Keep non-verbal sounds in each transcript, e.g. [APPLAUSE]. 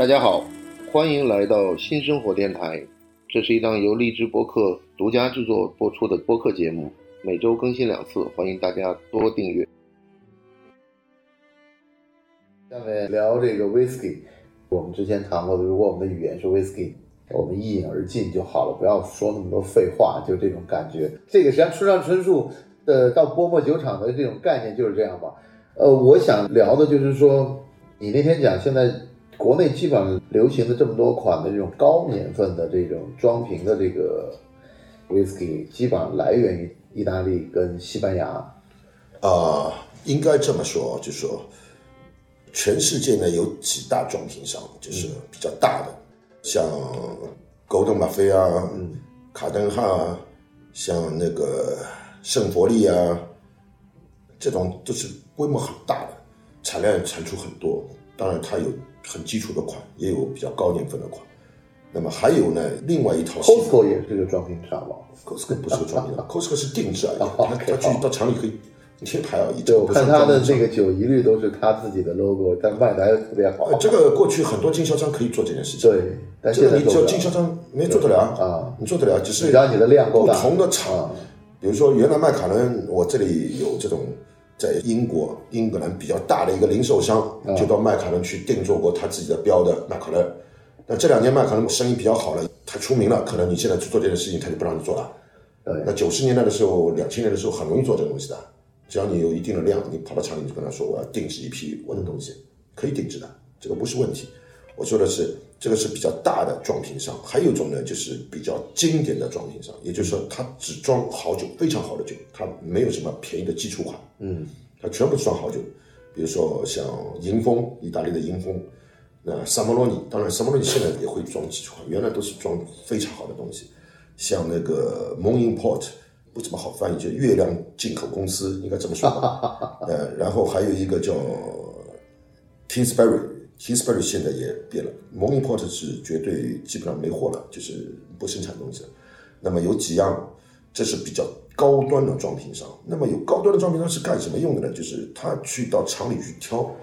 大家好，欢迎来到新生活电台。这是一档由荔枝播客独家制作播出的播客节目，每周更新两次，欢迎大家多订阅。下面聊这个 whisky，我们之前谈过的，如果我们的语言是 whisky，我们一饮而尽就好了，不要说那么多废话，就这种感觉。这个实际上村上春树的到波莫酒厂的这种概念就是这样吧。呃，我想聊的就是说，你那天讲现在。国内基本上流行的这么多款的这种高年份的这种装瓶的这个 whisky，基本上来源于意大利跟西班牙。啊，应该这么说，就说全世界呢有几大装瓶商，就是比较大的，像 Golden m a f 啊，卡登汉啊，像那个圣伯利啊，这种都是规模很大的，产量产出很多。当然，它有。很基础的款，也有比较高年份的款。那么还有呢，另外一套。Costco 也是这个装瓶厂吧？Costco 不是个装瓶厂，[LAUGHS] Costco 是定制而已。他他去到厂里可以贴牌而已。对，我看他的这个酒一律都是他自己的 logo，但卖的还特别好。这个过去很多经销商可以做这件事情。对，但这个你只有经销商没做得了啊，你做得了，只是只要你的量够大。不同的厂，比如说原来麦卡伦，我这里有这种。在英国、英格兰比较大的一个零售商，就到麦卡伦去定做过他自己的标的麦卡伦。那这两年麦卡伦生意比较好了，他出名了，可能你现在去做这件事情，他就不让你做了。那九十年代的时候、两千年的时候，很容易做这个东西的，只要你有一定的量，你跑到厂里就跟他说，我要定制一批我的东西，可以定制的，这个不是问题。我说的是。这个是比较大的装瓶商，还有一种呢，就是比较经典的装瓶商，也就是说，它只装好酒，非常好的酒，它没有什么便宜的基础款，嗯，它全部装好酒。比如说像迎风，意大利的迎风，那萨摩罗尼，当然萨摩罗尼现在也会装基础款，原来都是装非常好的东西。像那个蒙 import 不怎么好翻译，就月亮进口公司，应该这么说。[LAUGHS] 呃，然后还有一个叫 Kingsbury。K i s b e r r y 现在也变了 m o n i n g p o r t 是绝对基本上没货了，就是不生产东西了。那么有几样，这是比较高端的装瓶商。那么有高端的装瓶商是干什么用的呢？就是他去到厂里去挑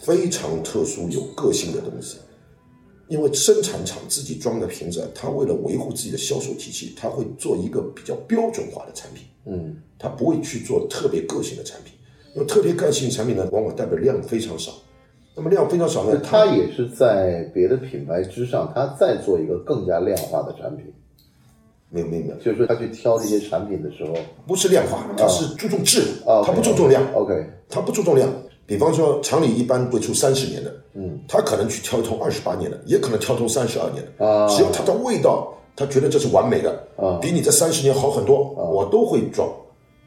非常特殊、有个性的东西。因为生产厂自己装的瓶子，他为了维护自己的销售体系，他会做一个比较标准化的产品。嗯，他不会去做特别个性的产品，因为特别个性产品呢，往往代表量非常少。那么量非常少呢？它也是在别的品牌之上，它再做一个更加量化的产品。没有没有没有，就是他去挑这些产品的时候，不是量化，它是注重质，它不注重量。OK，它不注重量。比方说，厂里一般会出三十年的，嗯，他可能去挑一桶二十八年的，也可能挑桶三十二年的。啊，只要它的味道，他觉得这是完美的，啊，比你这三十年好很多，我都会装。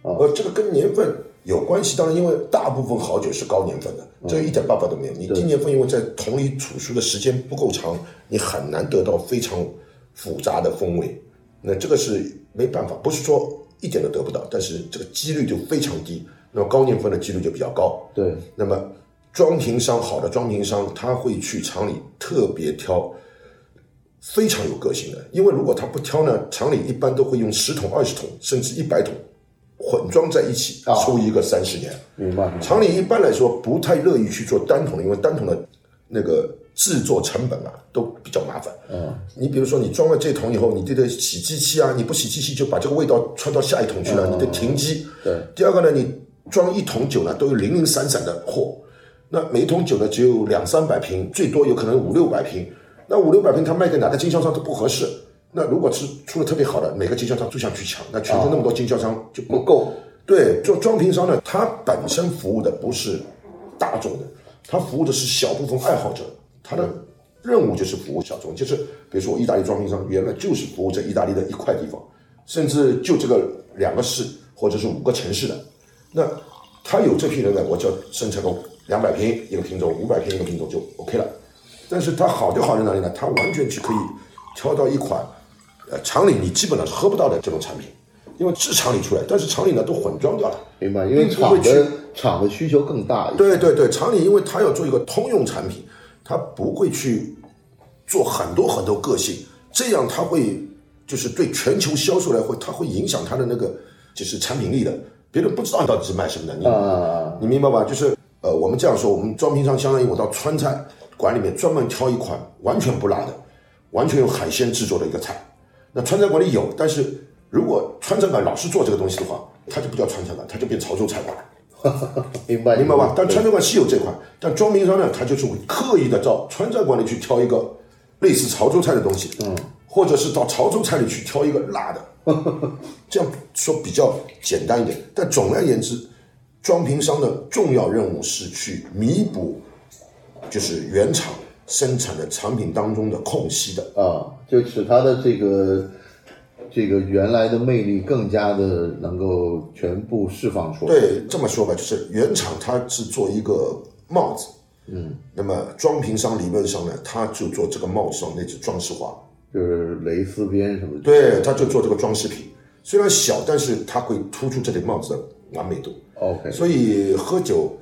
呃，这个跟年份。有关系，当然，因为大部分好酒是高年份的，这一点办法都没有。你低年份，因为在桶里储蓄的时间不够长，你很难得到非常复杂的风味。那这个是没办法，不是说一点都得不到，但是这个几率就非常低。那么高年份的几率就比较高。对。那么装瓶商好的装瓶商，他会去厂里特别挑非常有个性的，因为如果他不挑呢，厂里一般都会用十桶、二十桶，甚至一百桶。混装在一起出一个三十年，明白。厂里一般来说不太乐意去做单桶，因为单桶的那个制作成本啊都比较麻烦。嗯，你比如说你装了这桶以后，你这个洗机器啊，你不洗机器就把这个味道传到下一桶去了，你得停机。对。第二个呢，你装一桶酒呢都有零零散散的货，那每一桶酒呢只有两三百瓶，最多有可能五六百瓶，那五六百瓶它卖给哪个经销商都不合适。那如果是出的特别好的，每个经销商都想去抢，那全球那么多经销商就不够。对，做装瓶商呢，他本身服务的不是大众的，他服务的是小部分爱好者，他的任务就是服务小众。就是比如说，意大利装瓶商原来就是服务在意大利的一块地方，甚至就这个两个市或者是五个城市的。那他有这批人呢，我就生产个两百瓶一个品种，五百瓶一个品种就 OK 了。但是他好就好在哪里呢？他完全去可以挑到一款。呃，厂里你基本上是喝不到的这种产品，因为是厂里出来，但是厂里呢都混装掉了，明白？因为厂的厂的需求更大。对对对，厂里因为它要做一个通用产品，它不会去做很多很多个性，这样它会就是对全球销售来会，它会影响它的那个就是产品力的，别人不知道你到底是卖什么的，你你明白吧？就是呃，我们这样说，我们装瓶商相当于我到川菜，馆里面专门挑一款完全不辣的，完全用海鲜制作的一个菜。那川菜馆里有，但是如果川菜馆老是做这个东西的话，它就不叫川菜馆，它就变潮州菜馆。[LAUGHS] 明白明白吧？但川菜馆是有这款，但装瓶商呢，他就是会刻意的到川菜馆里去挑一个类似潮州菜的东西，嗯，或者是到潮州菜里去挑一个辣的，[LAUGHS] 这样说比较简单一点。但总而言之，装瓶商的重要任务是去弥补，就是原厂生产的产品当中的空隙的。啊，就使它的这个这个原来的魅力更加的能够全部释放出来。对，这么说吧，就是原厂它是做一个帽子，嗯，那么装瓶商理论上呢，他就做这个帽子上那只装饰花，就是蕾丝边什么的。对，他就做这个装饰品，虽然小，但是它会突出这顶帽子的完美度。OK，所以喝酒，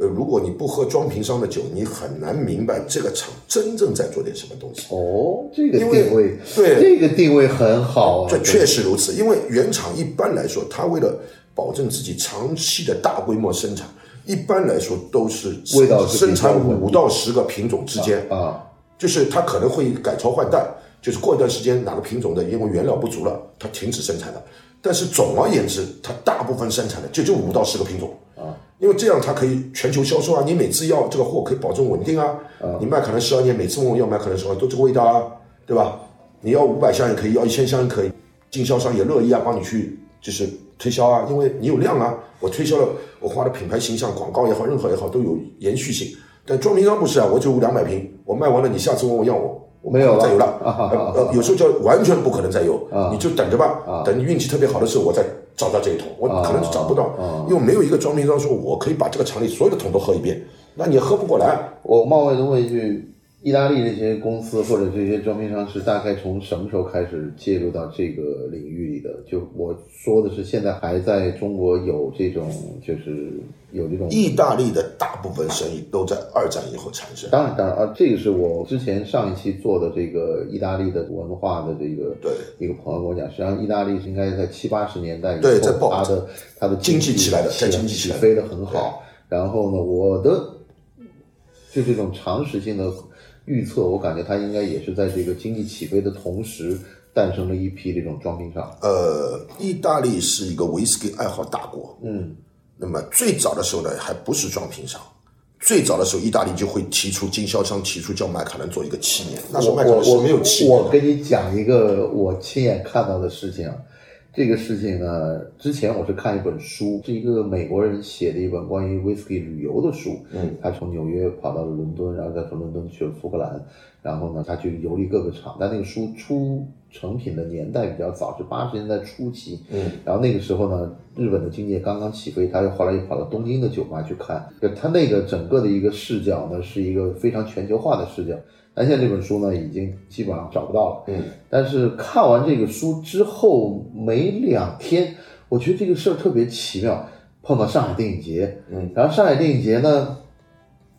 呃，如果你不喝装瓶商的酒，你很难明白这个厂真正在做点什么东西。哦，这个定位，对这个定位很好啊。这确实如此，因为原厂一般来说，它为了保证自己长期的大规模生产，一般来说都是味道是生产五到十个品种之间，啊，就是它可能会改朝换代，就是过一段时间哪个品种的因为原料不足了，它停止生产了。但是总而言之，它大部分生产的就就五到十个品种啊，因为这样它可以全球销售啊，你每次要这个货可以保证稳定啊，你卖可能十二年，每次问我要买可能十二都这个味道啊，对吧？你要五百箱也可以，要一千箱也可以，经销商也乐意啊，帮你去就是推销啊，因为你有量啊，我推销了，我花的品牌形象、广告也好，任何也好都有延续性。但装瓶商不是啊，我就两百瓶，我卖完了，你下次问我要我。我没有了再有了，[LAUGHS] 有时候叫完全不可能再有，你就等着吧，等你运气特别好的时候，我再找到这一桶，我可能就找不到，因为没有一个装瓶商说我可以把这个厂里所有的桶都喝一遍，那你喝不过来。我冒昧的问一句，意大利这些公司或者这些装瓶商是大概从什么时候开始介入到这个领域里的？就我说的是，现在还在中国有这种，就是有这种。意大利的大部分生意都在二战以后产生，当然，当然啊，这个是我之前上一期做的这个意大利的文化的这个对一个朋友跟我讲，实际上意大利是应该在七八十年代以后，它的它的经济起来的在经济起飞的很好。然后呢，我的就这种常识性的预测，我感觉它应该也是在这个经济起飞的同时，诞生了一批这种装瓶厂。呃，意大利是一个威士忌爱好大国，嗯，那么最早的时候呢，还不是装瓶商。最早的时候，意大利就会提出经销商提出叫麦卡伦做一个七年，那时候麦卡我我伦是没有七年的。我跟你讲一个我亲眼看到的事情啊，这个事情呢，之前我是看一本书，是一个美国人写的一本关于 whisky 旅游的书。嗯，他从纽约跑到了伦敦，然后再从伦敦去了苏格兰，然后呢，他去游历各个厂。但那个书出成品的年代比较早，是八十年代初期。嗯，然后那个时候呢，日本的经济刚刚起飞，他又后来又跑到东京的酒吧去看，就他那个整个的一个视角呢，是一个非常全球化的视角。但现在这本书呢，已经基本上找不到了。嗯，但是看完这个书之后没两天，我觉得这个事儿特别奇妙，碰到上海电影节，嗯，然后上海电影节呢，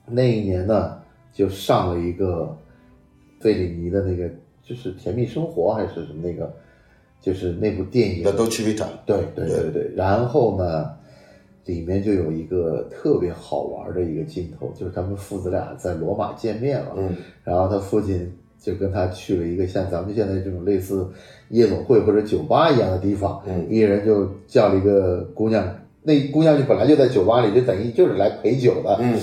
那一年呢就上了一个费里尼的那个，就是《甜蜜生活》还是什么那个，就是那部电影那，都去维塔，对对对对，然后呢，里面就有一个特别好玩的一个镜头，就是他们父子俩在罗马见面了，嗯，然后他父亲就跟他去了一个像咱们现在这种类似夜总会或者酒吧一样的地方，嗯。一人就叫了一个姑娘，那姑娘就本来就在酒吧里，就等于就是来陪酒的，嗯，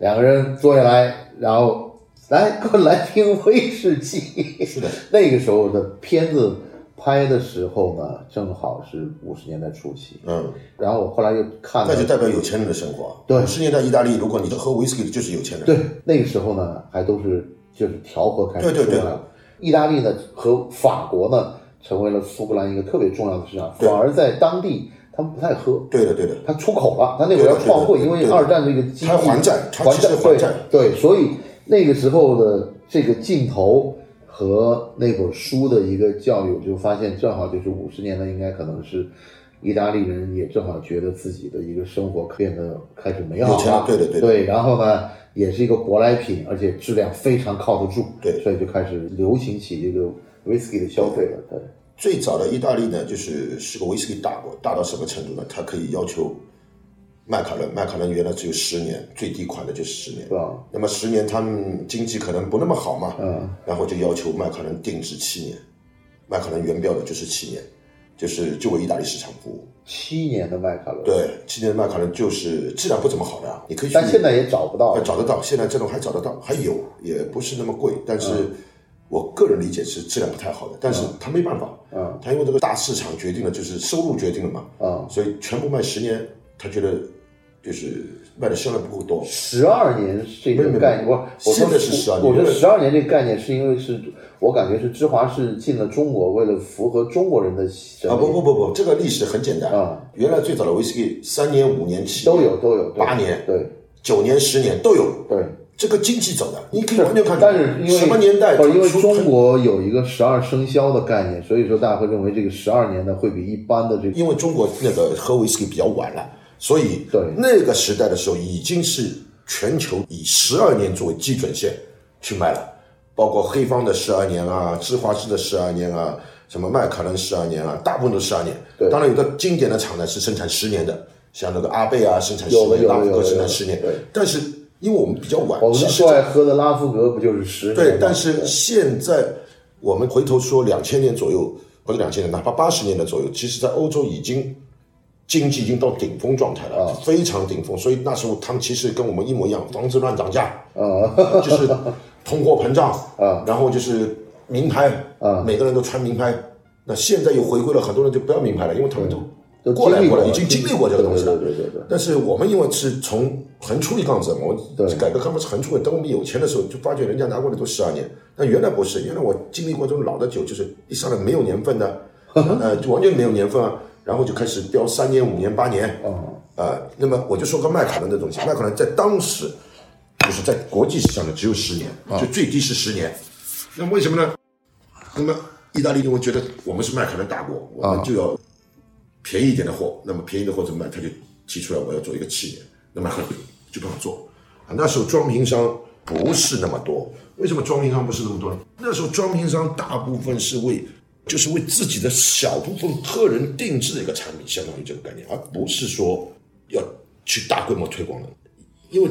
两个人坐下来，然后来给我来瓶威士忌，是的，[LAUGHS] 那个时候的片子拍的时候呢，正好是五十年代初期。嗯，然后我后来又看了那就，代表有钱人的生活。对五十年代意大利，如果你喝威士忌的就是有钱人。对，那个时候呢，还都是就是调和开始对对对。意大利呢和法国呢，成为了苏格兰一个特别重要的市场，反而在当地他们不太喝。对的，对的。他出口了，他那会儿要创汇，因为二战这个经济他还债他还债，还债对对，所以那个时候的这个镜头和那本书的一个教育，我就发现正好就是五十年代，应该可能是意大利人也正好觉得自己的一个生活变得开始美好了对，对对对，然后呢，也是一个舶来品，而且质量非常靠得住，对所以就开始流行起这个 whisky 的消费了，对。最早的意大利呢，就是是个威士忌大国，大到什么程度呢？它可以要求麦卡伦，迈卡伦原来只有十年，最低款的就是十年。那么十年他们经济可能不那么好嘛，嗯，然后就要求迈卡伦定制七年，迈卡伦原标的就是七年，就是就为意大利市场服务。七年的迈凯伦，对，七年的迈卡伦就是质量不怎么好的啊，你可以去但现在也找不到呃，找得到，现在这种还找得到，还有，也不是那么贵，但是我个人理解是质量不太好的，但是他没办法，嗯，他因为这个大市场决定了，就是收入决定了嘛，嗯，所以全部卖十年，他觉得就是卖的销量不够多，十二年这个概念，我我说现在是十二年我觉得十二年这个概念是因为是我感觉是芝华士进了中国，为了符合中国人的啊，不不不不，这个历史很简单。啊，原来最早的威士忌三年、五年、七都年有都有。八年对。九年、十年都有，对。这个经济走的，你可以完全看出，但是因为什么年代因为中国有一个十二生肖的概念，所以说大家会认为这个十二年的会比一般的这个因为中国那个喝威士忌比较晚了，所以对那个时代的时候已经是全球以十二年作为基准线去卖了，包括黑方的十二年啊，芝华士的十二年啊，什么麦卡伦十二年啊，大部分都十二年。对当然有的经典的厂呢是生产十年的，像那个阿贝啊生产十年，拉夫格生产十年对。但是因为我们比较晚，我们最爱喝的拉夫格不就是十年？对，但是现在我们回头说两千年左右或者两千年，哪怕八十年的左右，其实在欧洲已经经济已经到顶峰状态了，非常顶峰。所以那时候他们其实跟我们一模一样，房子乱涨价，啊 [LAUGHS] 就是通货膨胀啊，然后就是名牌啊，每个人都穿名牌。那现在又回归了，很多人就不要名牌了，因为他们都都过来过了已经经历过这个东西了。对对对但是我们因为是从横出一杠子嘛，我对改革开放是横出的。等我们有钱的时候，就发觉人家拿过来都十二年，但原来不是，原来我经历过这种老的酒，就是一上来没有年份的，[LAUGHS] 呃，就完全没有年份啊，然后就开始标三年、五年、八年，啊呃，那么我就说个麦卡伦的东西，麦卡伦在当时就是在国际市场呢只有十年，就最低是十年。那么为什么呢？那么意大利人会觉得我们是麦卡伦大国，我们就要便宜一点的货。那么便宜的货怎么办？他就提出来我要做一个七年，那么就不好做。啊，那时候装瓶商不是那么多，为什么装瓶商不是那么多呢？那时候装瓶商大部分是为就是为自己的小部分客人定制的一个产品，相当于这个概念，而不是说要去大规模推广的。因为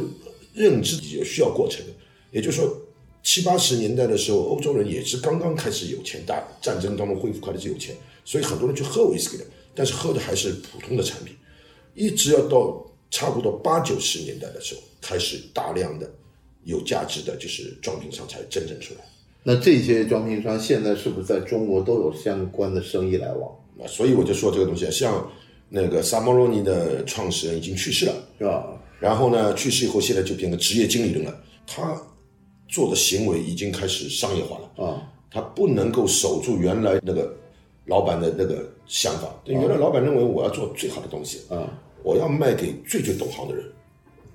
认知也需要过程，也就是说，七八十年代的时候，欧洲人也是刚刚开始有钱，大战争当中恢复快的是有钱，所以很多人去喝威士忌的，但是喝的还是普通的产品，一直要到差不多八九十年代的时候，开始大量的有价值的就是装瓶商才真正出来。那这些装瓶商现在是不是在中国都有相关的生意来往？啊，所以我就说这个东西，像那个萨莫罗尼的创始人已经去世了，是吧？然后呢，去世以后现在就变成职业经理人了。他做的行为已经开始商业化了，啊，他不能够守住原来那个老板的那个想法。对，原来老板认为我要做最好的东西，啊，我要卖给最最懂行的人，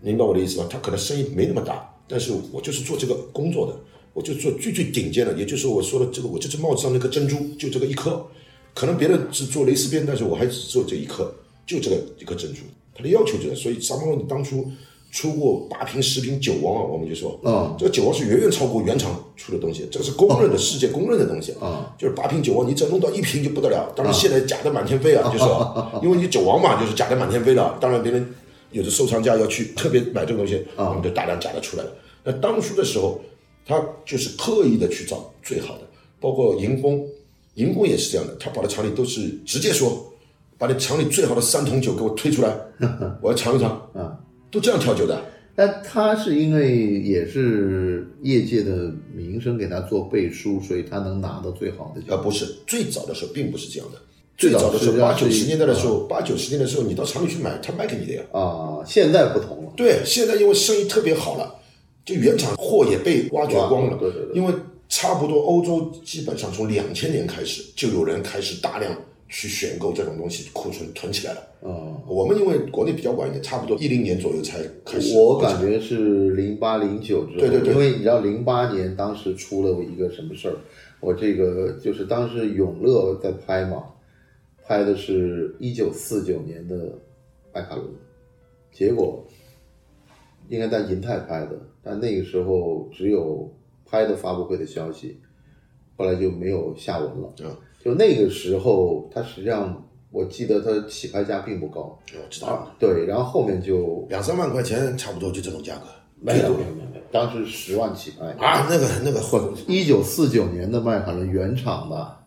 明白我的意思吧？他可能生意没那么大，但是我就是做这个工作的，我就做最最顶尖的，也就是我说的这个，我这只帽子上那颗珍珠就这个一颗，可能别人只做蕾丝边，但是我还只做这一颗，就这个一颗珍珠。他的要求就是，所以萨摩罗尼当初出过八瓶、十瓶酒王啊，我们就说，嗯，这个酒王是远远超过原厂出的东西，这个是公认的、世界公认的东西啊，就是八瓶酒王，你只要弄到一瓶就不得了。当然现在假的满天飞啊，就是说，[LAUGHS] 因为你酒王嘛，就是假的满天飞了。当然别人有的收藏家要去特别买这个东西，我们就大量假的出来了。那当初的时候，他就是刻意的去找最好的，包括银工，银工也是这样的，他跑到厂里都是直接说，把你厂里最好的三桶酒给我推出来，[LAUGHS] 我要尝一尝，啊，都这样调酒的。但他是因为也是业界的名声给他做背书，所以他能拿到最好的酒。啊。不是，最早的时候并不是这样的。最早的时候，八九十年代的时候，八九十年代的时候，你到厂里去买，他卖给你的呀。啊，现在不同了。对，现在因为生意特别好了，就原厂货也被挖掘光了。对对对因为差不多欧洲基本上从两千年开始，就有人开始大量去选购这种东西，库存囤起来了。啊，我们因为国内比较晚一点，差不多一零年左右才开始。我感觉是零八零九之后，对对对因为你知道零八年当时出了一个什么事儿，我这个就是当时永乐在拍嘛，拍的是一九四九年的麦卡伦，结果应该在银泰拍的，但那个时候只有拍的发布会的消息，后来就没有下文了。嗯就那个时候，它实际上我记得它起拍价并不高，我知道了，对，然后后面就两三万块钱差不多就这种价格，没有没有没有，当时十万起拍啊，那个那个一九四九年的迈凯伦原厂吧。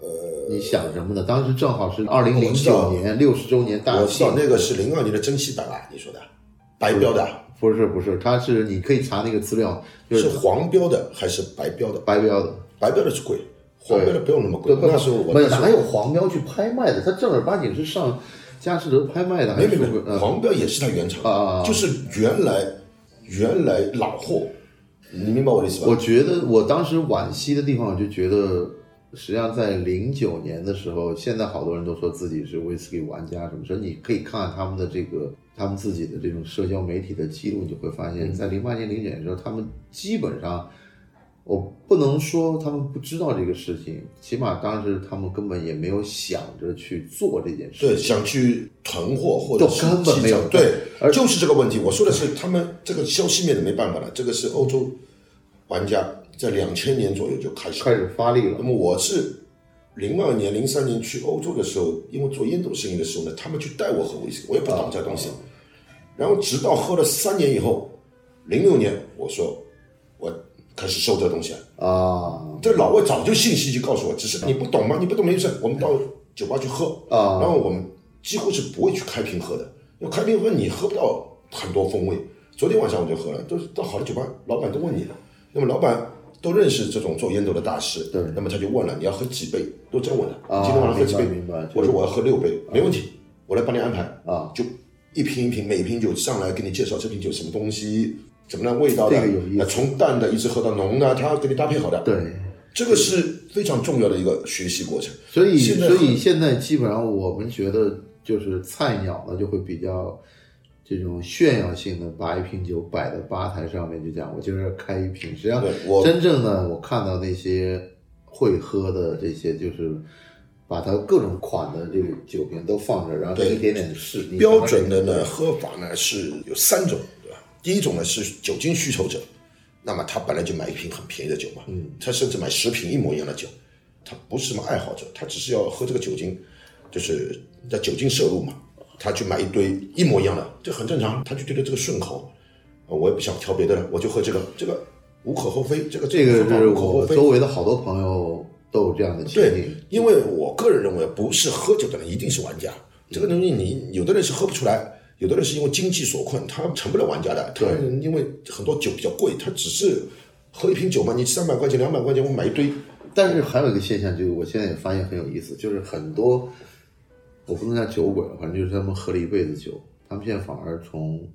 呃，你想什么呢？当时正好是二零零九年六十周年大庆，我知道那个是零二年的珍稀版啊，你说的白标的？不是不是，它是你可以查那个资料，是黄标的还是白标的？白标的，白标的是贵。黄标的不用那么贵，那时候我哪有黄标去拍卖的？他正儿八经是上佳士得拍卖的。没没没，黄标也是他原厂啊，就是原来原来老货，你明白我的意思吧？我觉得我当时惋惜的地方，我就觉得，实际上在零九年的时候，现在好多人都说自己是威士忌玩家什么，所以你可以看看他们的这个他们自己的这种社交媒体的记录，你就会发现，在零八年零九年的时候，他们基本上。我不能说他们不知道这个事情，起码当时他们根本也没有想着去做这件事。对，想去囤货或者根本没有。对，就是这个问题。我说的是他们这个消息面的没办法了，这个是欧洲玩家在两千年左右就开始开始发力了。那么我是零二年、零三年去欧洲的时候，因为做烟斗生意的时候呢，他们去带我喝威士忌，我也不懂这东西。然后直到喝了三年以后，零六年我说我。开始收这东西啊！这老外早就信息就告诉我，只是你不懂吗？你不懂没事，我们到酒吧去喝啊。然后我们几乎是不会去开瓶喝的，因为开瓶喝你喝不到很多风味。昨天晚上我就喝了，都是到好的酒吧，老板都问你了。那么老板都认识这种做烟斗的大师，对。那么他就问了，你要喝几杯？都这样问的。今天晚上喝几杯？我说我要喝六杯，没问题，我来帮你安排啊。就一瓶一瓶，每瓶酒上来给你介绍这瓶酒什么东西。怎么样味道的？从淡的一直喝到浓的，他给你搭配好的。对，这个是非常重要的一个学习过程。所以，所以现在基本上我们觉得，就是菜鸟呢就会比较这种炫耀性的，把一瓶酒摆在吧台上面，就讲我就是开一瓶。实际上，真正呢，我看到那些会喝的这些，就是把它各种款的这个酒瓶都放着，然后一点点试。标准的呢，喝法呢是有三种。对吧第一种呢是酒精需求者，那么他本来就买一瓶很便宜的酒嘛，嗯，他甚至买十瓶一模一样的酒，他不是什么爱好者，他只是要喝这个酒精，就是在酒精摄入嘛，他去买一堆一模一样的，这很正常，他就觉得这个顺口，我也不想挑别的了，我就喝这个，这个无可厚非，这个这个是我周围的好多朋友都有这样的经历，对，因为我个人认为，不是喝酒的人一定是玩家，这个东西你有的人是喝不出来。有的人是因为经济所困，他成不了玩家的。他因为很多酒比较贵，他只是喝一瓶酒嘛，你三百块钱、两百块钱我买一堆。但是还有一个现象，就是我现在也发现很有意思，就是很多我不能叫酒鬼，反正就是他们喝了一辈子酒，他们现在反而从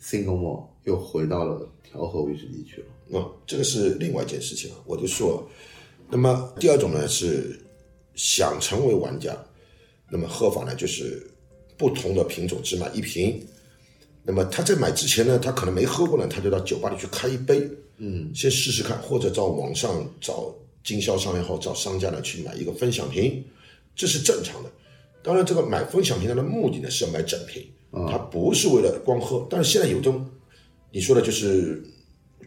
single malt 又回到了调和威士忌去了。啊，这个是另外一件事情啊。我就说，那么第二种呢是想成为玩家，那么喝法呢就是。不同的品种只买一瓶，那么他在买之前呢，他可能没喝过呢，他就到酒吧里去开一杯，嗯，先试试看，或者到网上找经销商也好，找商家呢去买一个分享瓶，这是正常的。当然，这个买分享瓶它的目的呢是要买整瓶，它不是为了光喝。但是现在有种你说的就是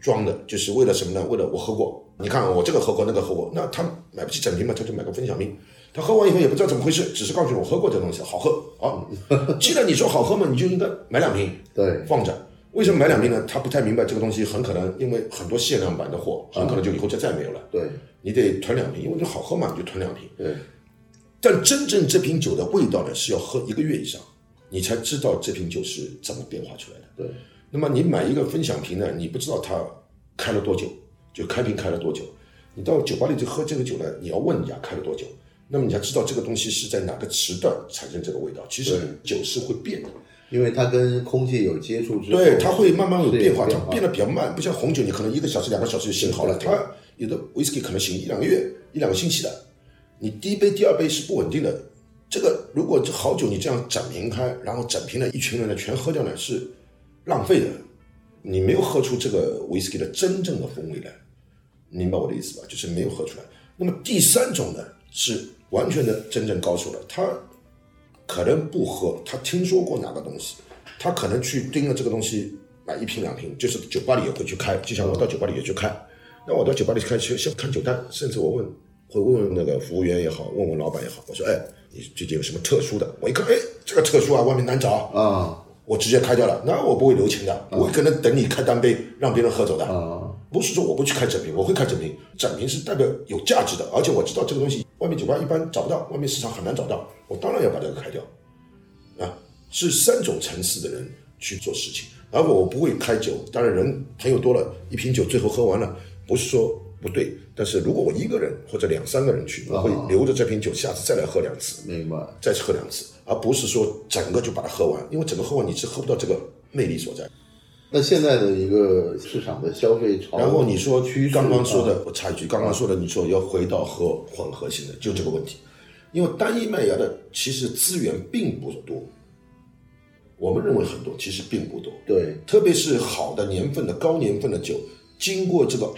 装的，就是为了什么呢？为了我喝过，你看我这个喝过，那个喝过，那他买不起整瓶嘛，他就买个分享瓶。他喝完以后也不知道怎么回事，只是告诉你我喝过这东西好喝啊。[LAUGHS] 既然你说好喝嘛，你就应该买两瓶，对，放着。为什么买两瓶呢？他不太明白这个东西很可能因为很多限量版的货，很可能就以后就再没有了。对，你得囤两瓶，因为你好喝嘛，你就囤两瓶。对。但真正这瓶酒的味道呢，是要喝一个月以上，你才知道这瓶酒是怎么变化出来的。对。那么你买一个分享瓶呢，你不知道它开了多久，就开瓶开了多久。你到酒吧里去喝这个酒呢，你要问人家开了多久。那么你才知道这个东西是在哪个时段产生这个味道。其实酒是会变的，因为它跟空气有接触之后，对，它会慢慢有变化，它变得比较慢。不像红酒，你可能一个小时、两个小时就醒好了。它有的威士忌可能醒一两个月、一两个星期的。你第一杯、第二杯是不稳定的。这个如果这好酒你这样整瓶开，然后整瓶的一群人呢全喝掉呢，是浪费的。你没有喝出这个威士忌的真正的风味来，明白我的意思吧？就是没有喝出来。那么第三种呢是。完全的真正高手了，他可能不喝，他听说过哪个东西，他可能去盯了这个东西买一瓶两瓶，就是酒吧里也会去开，就像我到酒吧里也去开，那我到酒吧里去开先先看酒单，甚至我问会问问那个服务员也好，问问老板也好，我说，哎，你最近有什么特殊的？我一看，哎，这个特殊啊，外面难找啊，我直接开掉了。那我不会留情的，我可能等你开单杯，让别人喝走的。啊，不是说我不去开整瓶，我会开整瓶，整瓶是代表有价值的，而且我知道这个东西外面酒吧一般找不到，外面市场很难找到，我当然要把这个开掉。啊，是三种层次的人去做事情，而我不会开酒。当然，人朋友多了，一瓶酒最后喝完了，不是说不对。但是如果我一个人或者两三个人去，我会留着这瓶酒，下次再来喝两次，明白。再喝两次，而不是说整个就把它喝完，因为整个喝完你是喝不到这个魅力所在。那现在的一个市场的消费潮，然后你说刚刚说的啊，我插一句，刚刚说的，你说要回到喝混合型的，就这个问题，因为单一麦芽的其实资源并不多，我们认为很多，其实并不多。对，特别是好的年份的高年份的酒，经过这个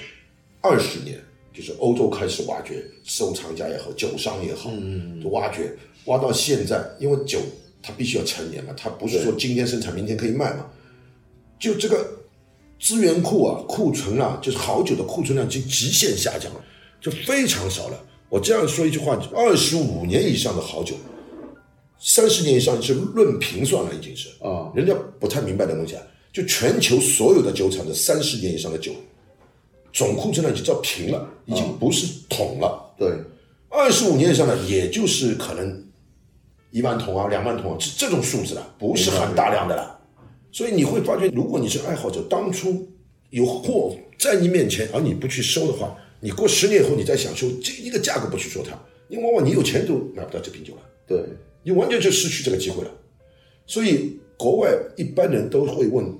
二十年，就是欧洲开始挖掘，收藏家也好，酒商也好，嗯，挖掘挖到现在，因为酒它必须要陈年嘛，它不是说今天生产明天可以卖嘛，就这个资源库啊，库存啊，就是好酒的库存量已经极限下降了，就非常少了。我这样说一句话，二十五年以上的好酒，三十年以上是论瓶算了，已经是啊，人家不太明白的东西啊，就全球所有的酒厂的三十年以上的酒，总库存量已经叫平了，已经不是桶了。对，二十五年以上的，也就是可能一万桶啊、两万桶啊，这这种数字了，不是很大量的了。所以你会发觉，如果你是爱好者，当初有货在你面前，而你不去收的话，你过十年以后你再想收这一个价格不去收它，你往往你有钱都买不到这瓶酒了。对，你完全就失去这个机会了。所以国外一般人都会问，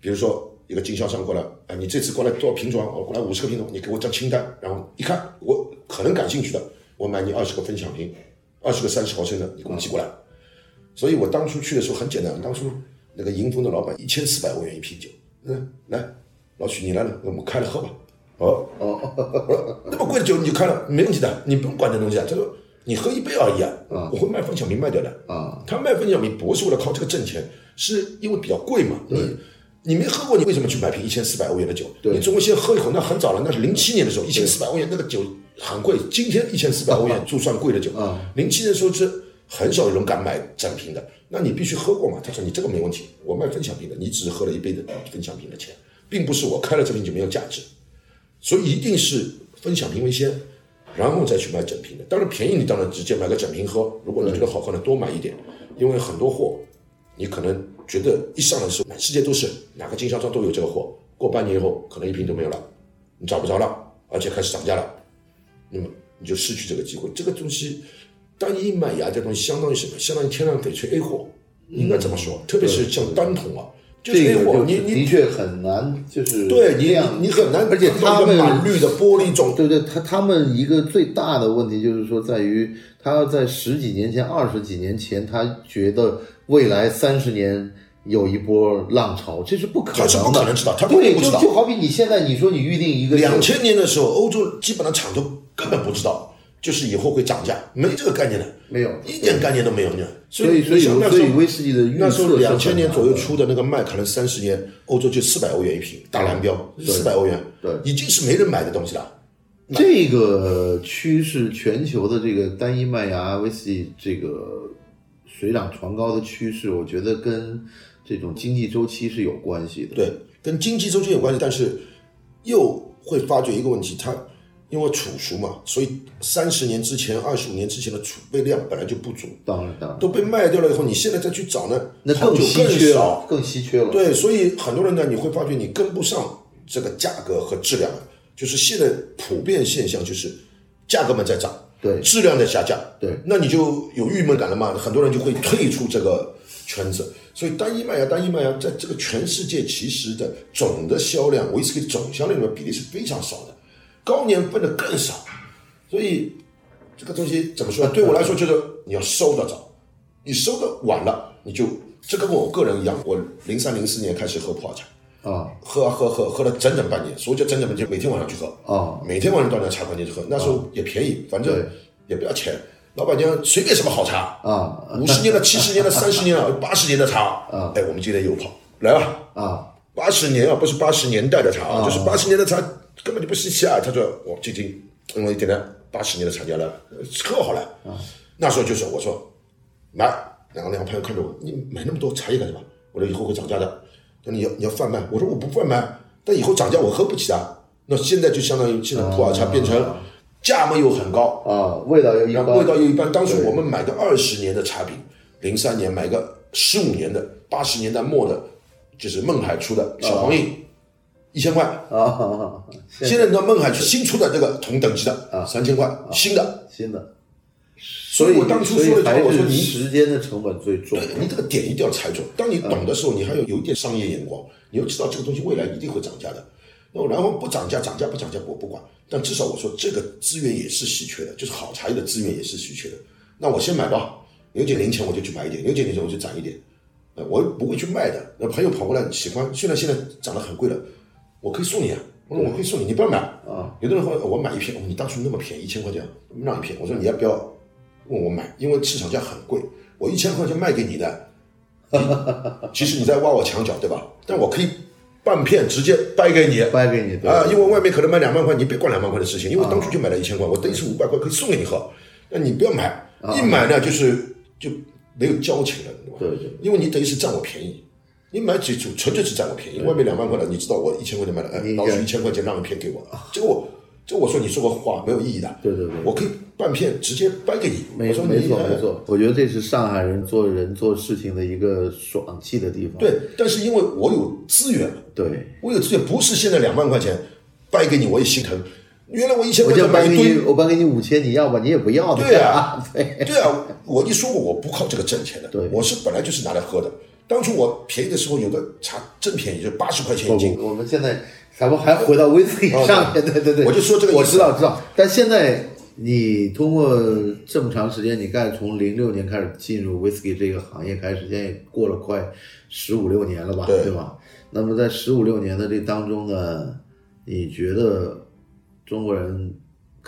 比如说一个经销商过来，啊，你这次过来多少瓶装？我过来五十个瓶装，你给我张清单，然后一看我可能感兴趣的，我买你二十个分享瓶，二十个三十毫升的，你给我寄过来。所以我当初去的时候很简单，当初那个迎风的老板一千四百欧元一瓶酒，嗯，来，老许你来了，我们开了喝吧。哦哦，那么贵的酒你就开了，没问题的，你不用管这东西啊。他说你喝一杯而已啊，我会卖分享瓶卖掉的啊。他卖分享瓶不是为了靠这个挣钱，是因为比较贵嘛。你你没喝过，你为什么去买瓶一千四百欧元的酒？你总归先喝一口，那很早了，那是零七年的时候，一千四百欧元那个酒很贵。今天一千四百欧元就算贵的酒啊，零七年的时候是很少有人敢买整瓶的。那你必须喝过嘛？他说你这个没问题，我卖分享瓶的，你只是喝了一杯的分享瓶的钱，并不是我开了这瓶酒没有价值。所以一定是分享瓶为先，然后再去买整瓶的。当然便宜，你当然直接买个整瓶喝。如果你觉得好喝呢，多买一点，因为很多货，你可能觉得一上来是满世界都是，哪个经销商都有这个货，过半年以后可能一瓶都没有了，你找不着了，而且开始涨价了，那么你就失去这个机会。这个东西，单一麦芽这东西相当于什么？相当于天上翡翠 A 货，应该这么说。特别是像单桶啊，就是这个你你的确很难，就是对你你你很难，而且他们满绿的玻璃种，对对，他他们一个最大的问题就是说，在于他在十几年前、二十几年前，他觉得未来三十年有一波浪潮，这是不可能的，他是不可能知道他对，不知道。就就好比你现在你说你预定一个两千年的时候，欧洲基本上厂都根本不知道，就是以后会涨价，没这个概念的，没有一点概念都没有呢。所以所以所以威士忌的预那时候两千年左右出的那个麦可能三十年，欧洲就四百欧元一瓶大蓝标，四百欧元，对。已经是没人买的东西了。这个趋势，全球的这个单一麦芽威士忌这个水涨船高的趋势，我觉得跟这种经济周期是有关系的。对，跟经济周期有关系，但是又会发觉一个问题，它因为储熟嘛，所以三十年之前、二十五年之前的储备量本来就不足，当然当然，都被卖掉了以后，你现在再去找呢，那好酒稀缺少了，。更稀缺了。对，所以很多人呢，你会发觉你跟不上这个价格和质量，就是现在普遍现象就是价格们在涨，对质量在下降，对，那你就有郁闷感了嘛，很多人就会退出这个圈子。所以单一麦芽，单一麦芽在这个全世界其实的总的销量，威士忌总销量里面比例是非常少的，高年份的更少。所以这个东西怎么说呢？对我来说，就是你要收得早，你收的晚了，你就这跟我个人一样，我零三零四年开始喝普洱茶，啊。喝啊喝喝喝了整整半年，所以叫整整半年，就每天晚上去喝，啊，每天晚上到那茶馆去喝，那时候也便宜，反正也不要钱，老板娘随便什么好茶，啊。五十年的、七十年的、[LAUGHS] 三十年的、八十年的茶，啊。哎，我们今天又跑。来吧，啊。八十年啊，不是八十年代的茶啊，就是八十年的茶根本就不稀奇啊。他说我最近因为点呢，八十年的厂家了，喝好了。那时候就是我说买，两个两个朋友看着我，你买那么多茶叶干什么？我说以后会涨价的。那你要你要贩卖，我说我不贩卖，但以后涨价我喝不起啊。那现在就相当于现在普洱茶变成价目又很高，啊，味道又一般，味道又一般。当时我们买个二十年的茶饼，零三年买个十五年的，八十年代末的，就是勐海出的小黄印，一千块。啊，现在你知道勐海新出的这个同等级的啊，三千块，新的。新的。所以我当初说的时候，我说你时间的成本最重。你这个点一定要踩准。当你懂的时候，你还要有一点商业眼光，你要知道这个东西未来一定会涨价的。那我然后不涨价，涨价不涨价我不管，但至少我说这个资源也是稀缺的，就是好茶叶的资源也是稀缺的。那我先买吧，有点零钱我就去买一点，有点零钱我就攒一点，呃，我不会去卖的。那朋友跑过来喜欢，虽然现在涨得很贵了，我可以送你啊，我说我可以送你，你不要买啊。有的人说我买一片，哦你当初那么便宜，一千块钱让一片，我说你要不要问我买？因为市场价很贵，我一千块钱卖给你的，[LAUGHS] 其实你在挖我墙角，对吧？但我可以半片直接掰给你，掰给你对啊，因为外面可能卖两万块，你别管两万块的事情，因为当初就买了一千块，我等于是五百块可以送给你喝，那你不要买，一买呢就是就没有交情了，对吧？对对，因为你等于是占我便宜。你买几组纯粹是占我便宜，外面两万块的，你知道我一千块钱买的，哎，你老鼠一千块钱让一片给我，这个我，这我说你说个话没有意义的，对对对我可以半片直接掰给你，没我说没错没错，我觉得这是上海人做人做事情的一个爽气的地方。对，但是因为我有资源，对，我有资源，不是现在两万块钱掰给你我也心疼，原来我一千块钱买一堆就掰给你，，我掰给你五千，你要吧？你也不要的。对啊对，[LAUGHS] 对啊，我一说过我不靠这个挣钱的，对我是本来就是拿来喝的。当初我便宜的时候，有的茶真便宜，就八十块钱一斤。我们现在咱们还回到威士忌上面，对对对，我就说这个我知道知道。但现在你通过这么长时间，你看从零六年开始进入威士忌这个行业开始，现在也过了快十五六年了吧，对对吧？那么在十五六年的这当中呢，你觉得中国人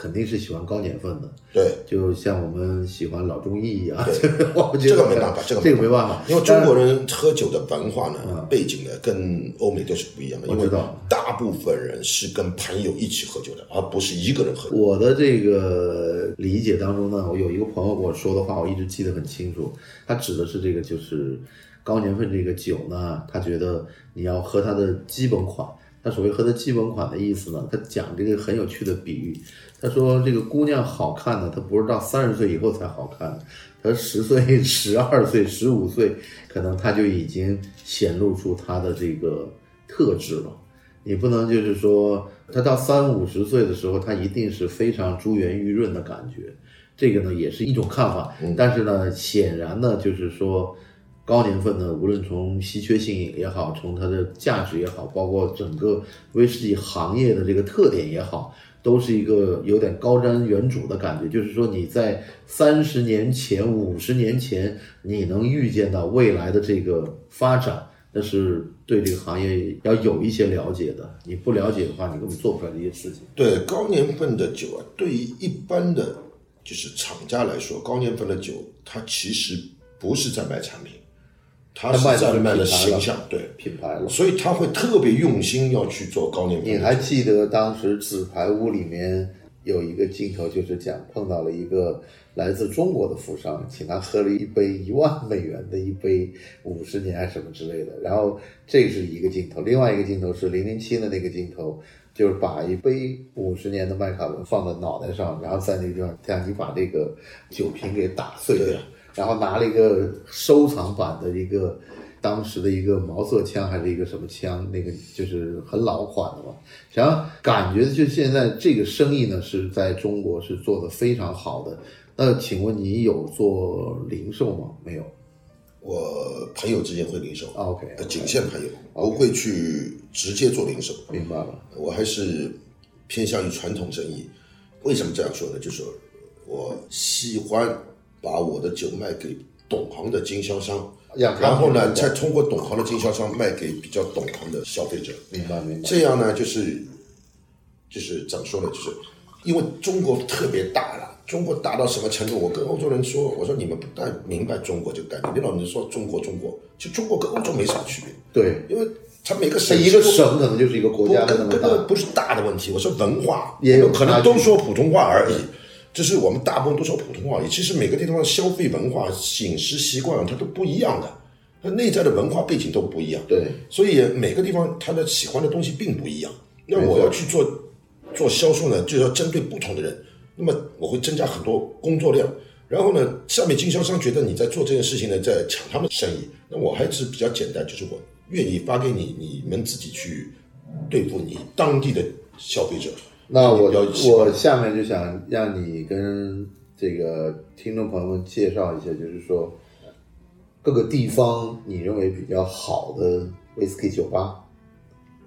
肯定是喜欢高年份的，对，就像我们喜欢老中医一样，对 [LAUGHS] 我觉得这个没办法这个没这个没办法，因为中国人喝酒的文化呢、背景呢，跟欧美都是不一样的。因为嗯我知道大部分人是跟朋友一起喝酒的，而不是一个人喝。我的这个理解当中呢，我有一个朋友跟我说的话，我一直记得很清楚。他指的是这个，就是高年份这个酒呢，他觉得你要喝它的基本款。他所谓喝的基本款的意思呢，他讲这个很有趣的比喻。他说这个姑娘好看呢，她不是到三十岁以后才好看的，她十岁、[LAUGHS] 十二岁、十五岁，可能她就已经显露出她的这个特质了。你不能就是说，她到三五十岁的时候，她一定是非常珠圆玉润的感觉，这个呢也是一种看法。但是呢，显然呢，就是说高年份呢，无论从稀缺性也好，从它的价值也好，包括整个威士忌行业的这个特点也好，都是一个有点高瞻远瞩的感觉。就是说你在三十年前、五十年前，你能预见到未来的这个发展。那是对这个行业要有一些了解的，你不了解的话，你根本做不出来这些事情。对高年份的酒啊，对于一般的就是厂家来说，高年份的酒它其实不是在卖产品，它它卖的是是在卖的形象，对，品牌了。所以他会特别用心要去做高年。你还记得当时纸牌屋里面有一个镜头，就是讲碰到了一个来自中国的富商，请他喝了一杯一万美元的一杯五十年还是什么之类的。然后这是一个镜头，另外一个镜头是零零七的那个镜头，就是把一杯五十年的麦卡伦放在脑袋上，然后在那个地方，这样你把这个酒瓶给打碎对了，然后拿了一个收藏版的一个。当时的一个毛瑟枪还是一个什么枪，那个就是很老款的嘛。实际上感觉就现在这个生意呢是在中国是做的非常好的。那请问你有做零售吗？没有。我朋友之间会零售啊 OK，呃仅限朋友，不会去直接做零售。明白了。我还是偏向于传统生意。为什么这样说呢？就是我喜欢把我的酒卖给懂行的经销商，然后呢，再通过懂行的经销商卖给比较懂行的消费者。明白明白。这样呢，就是就是怎么说呢？就是因为中国特别大了，中国大到什么程度？我跟欧洲人说，我说你们不但明白中国这个概念。你老是说中国中国，其实中国跟欧洲没啥区别，对，因为它每个省一个省可能就是一个国家的那么大。跟跟不是大的问题，我说文化，也有可能都说普通话而已。这是我们大部分都说普通话，其实每个地方的消费文化、饮食习惯它都不一样的，它内在的文化背景都不一样。对，所以每个地方它的喜欢的东西并不一样。那我要去做做销售呢，就要针对不同的人。那么我会增加很多工作量，然后呢，下面经销商觉得你在做这件事情呢，在抢他们的生意。那我还是比较简单，就是我愿意发给你，你们自己去对付你当地的消费者。那我我下面就想让你跟这个听众朋友们介绍一下，就是说各个地方你认为比较好的威士忌酒吧，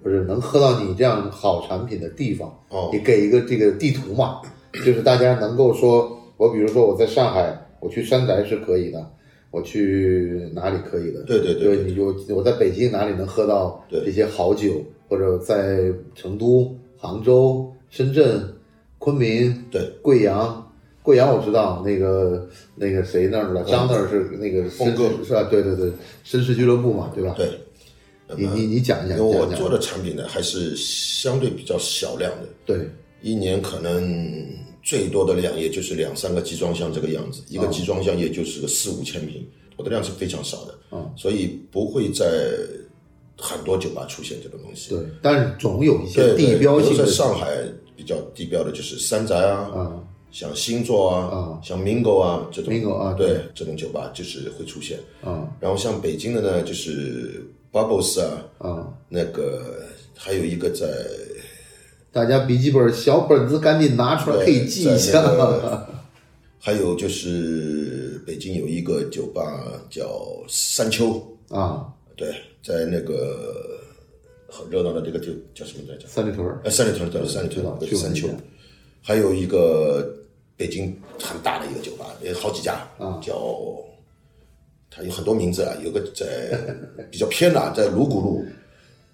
或者能喝到你这样好产品的地方，哦你给一个这个地图嘛，就是大家能够说，我比如说我在上海，我去山宅是可以的，我去哪里可以的？对对对对，你就我在北京哪里能喝到这些好酒，或者在成都、杭州、深圳、昆明、对贵阳。贵阳我知道，那个那个谁那儿了，张那儿是那个绅峰哥是吧？对对对，绅士俱乐部嘛，对吧？对，你你你讲一讲，因为我做的产品呢还是相对比较小量的，对。一年可能最多的量也就是两三个集装箱这个样子，一个集装箱也就是个四五千瓶，我的量是非常少的，嗯。所以不会在很多酒吧出现这个东西。对，但是总有一些地标性的。在上海比较地标的就是山宅啊，啊像星座啊，啊像 Mingo 啊这种 Mingo 啊对这种酒吧就是会出现。啊然后像北京的呢，就是 Bubbles 啊，啊！那个还有一个在大家笔记本小本子赶紧拿出来，可以记一下。那个 [LAUGHS] 还有就是北京有一个酒吧叫山丘，啊，对，在那个很热闹的这个就叫什么来着？三里屯儿。呃，三里屯对，三里屯对三丘还有一个北京很大的一个酒吧，也好几家，啊。叫它有很多名字啊，有个在比较偏的，[LAUGHS] 在卢谷路，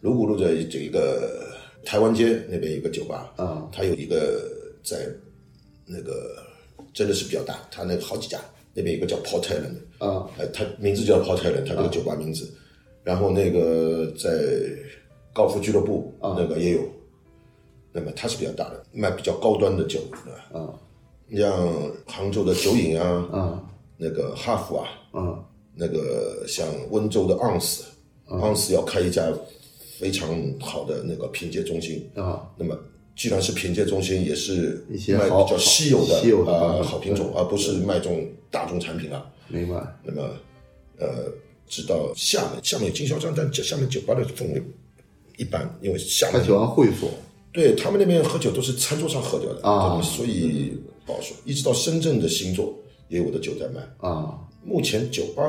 卢谷路的这一个台湾街那边有个酒吧，啊。它有一个在那个真的是比较大，它那个好几家，那边有个叫 Port Island 的，啊。呃，它名字叫 Port Island，它这个酒吧名字，然后那个在高尔夫俱乐部那个也有，那么它是比较大的，卖比较高端的酒，对吧？啊像杭州的酒饮啊，啊那个哈弗啊，啊那个像温州的昂斯，昂斯要开一家非常好的那个品鉴中心，啊！那么既然是品鉴中心，也是一些卖比较稀有的稀有的啊、嗯好品种，而不是卖这种大众产品了。明白。那么，呃，直到厦门，厦门有经销商，但厦门酒吧的氛围一般，因为厦门他喜欢会所对他们那边喝酒都是餐桌上喝掉的啊所以不好说。一直到深圳的星座也有我的酒在卖。啊，目前酒吧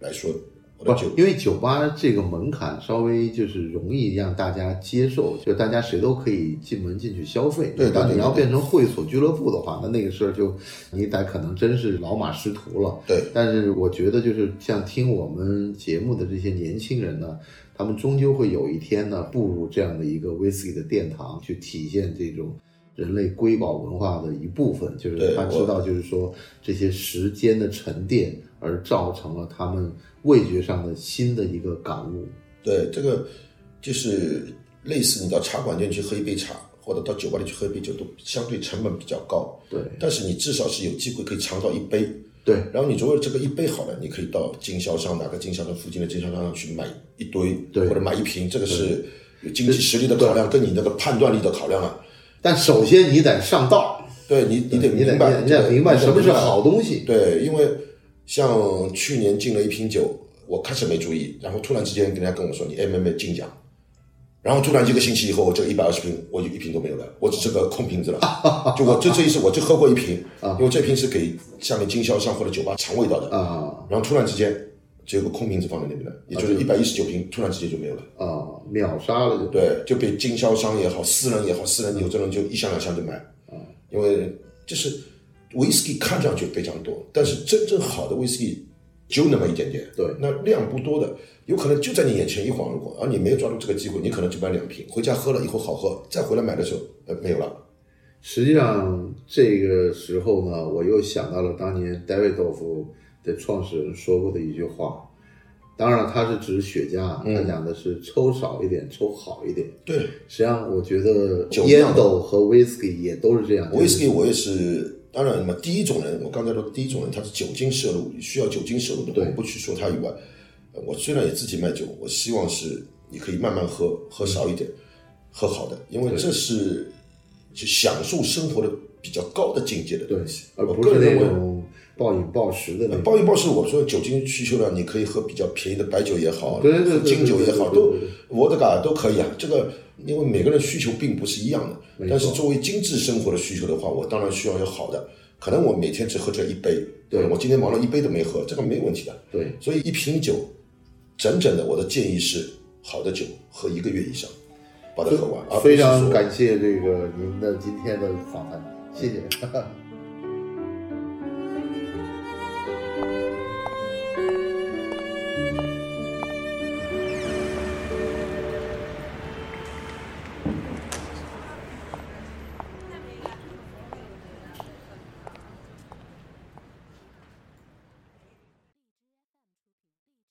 来说，我不的酒，因为酒吧这个门槛稍微就是容易让大家接受，就大家谁都可以进门进去消费。对但你要变成会所俱乐部的话，那那个事儿就你得可能真是老马识途了。对但是我觉得，就是像听我们节目的这些年轻人呢，他们终究会有一天呢，步入这样的一个 whisky 的殿堂，去体现这种人类瑰宝文化的一部分。就是他知道，就是说这些时间的沉淀，而造成了他们味觉上的新的一个感悟。对这个就是类似你到茶馆店去喝一杯茶，或者到酒吧里去喝一杯酒，都相对成本比较高。对但是你至少是有机会可以尝到一杯。对然后你如果这个一杯好了，你可以到经销商哪个经销商附近的经销商上去买一堆，对。或者买一瓶，这个是有经济实力的考量，跟你那个判断力的考量啊。但首先你得上道，对你，你得明白，你得明白什么是好东西。对，因为像去年进了一瓶酒，我开始没注意，然后突然之间人家跟我说你 MMA 金奖，然后突然一个星期以后，我这个一百二十瓶我就一瓶都没有了，我只剩个空瓶子了。就我就这一次我就喝过一瓶，因为这瓶是给下面经销商或者酒吧尝味道的，啊。然后突然之间只有个空瓶子放在那边了，也就是一百一十九瓶，突然之间就没有了。啊，秒杀了就。对，就被经销商也好，私人也好，私人有的人就一箱两箱就买，因为就是威士忌看上去非常多，但是真正好的威士忌就那么一点点，对。那量不多的，有可能就在你眼前一晃而过，而你没有抓住这个机会，你可能就买两瓶，回家喝了以后好喝，再回来买的时候，呃，没有了，实际上这个时候呢，我又想到了当年 Davidoff 的创始人说过的一句话。当然，他是指雪茄，他讲的是抽少一点，抽好一点。对，实际上，我觉得烟斗和 whisky 也都是这样。威士忌我也是当然，那么第一种人，我刚才说第一种人，他是酒精摄入需要酒精摄入的，我不去说他以外，呃我虽然也自己卖酒，我希望是你可以慢慢喝，喝少一点，喝好的，因为这是就享受生活的比较高的境界的对东西，，而不是我个人认为。那种暴饮暴食的。暴饮暴食，我说酒精需求量，你可以喝比较便宜的白酒也好，对对对喝金酒也好，都对对对对沃德嘎都可以啊。这个因为每个人需求并不是一样的，但是作为精致生活的需求的话，我当然需要有好的。可能我每天只喝这一杯，对我今天忙了一杯都没喝，这个没问题的。对，所以一瓶酒，整整的我的建议是，好的酒喝一个月以上，把它喝完，非常感谢这个您的今天的访谈，谢谢。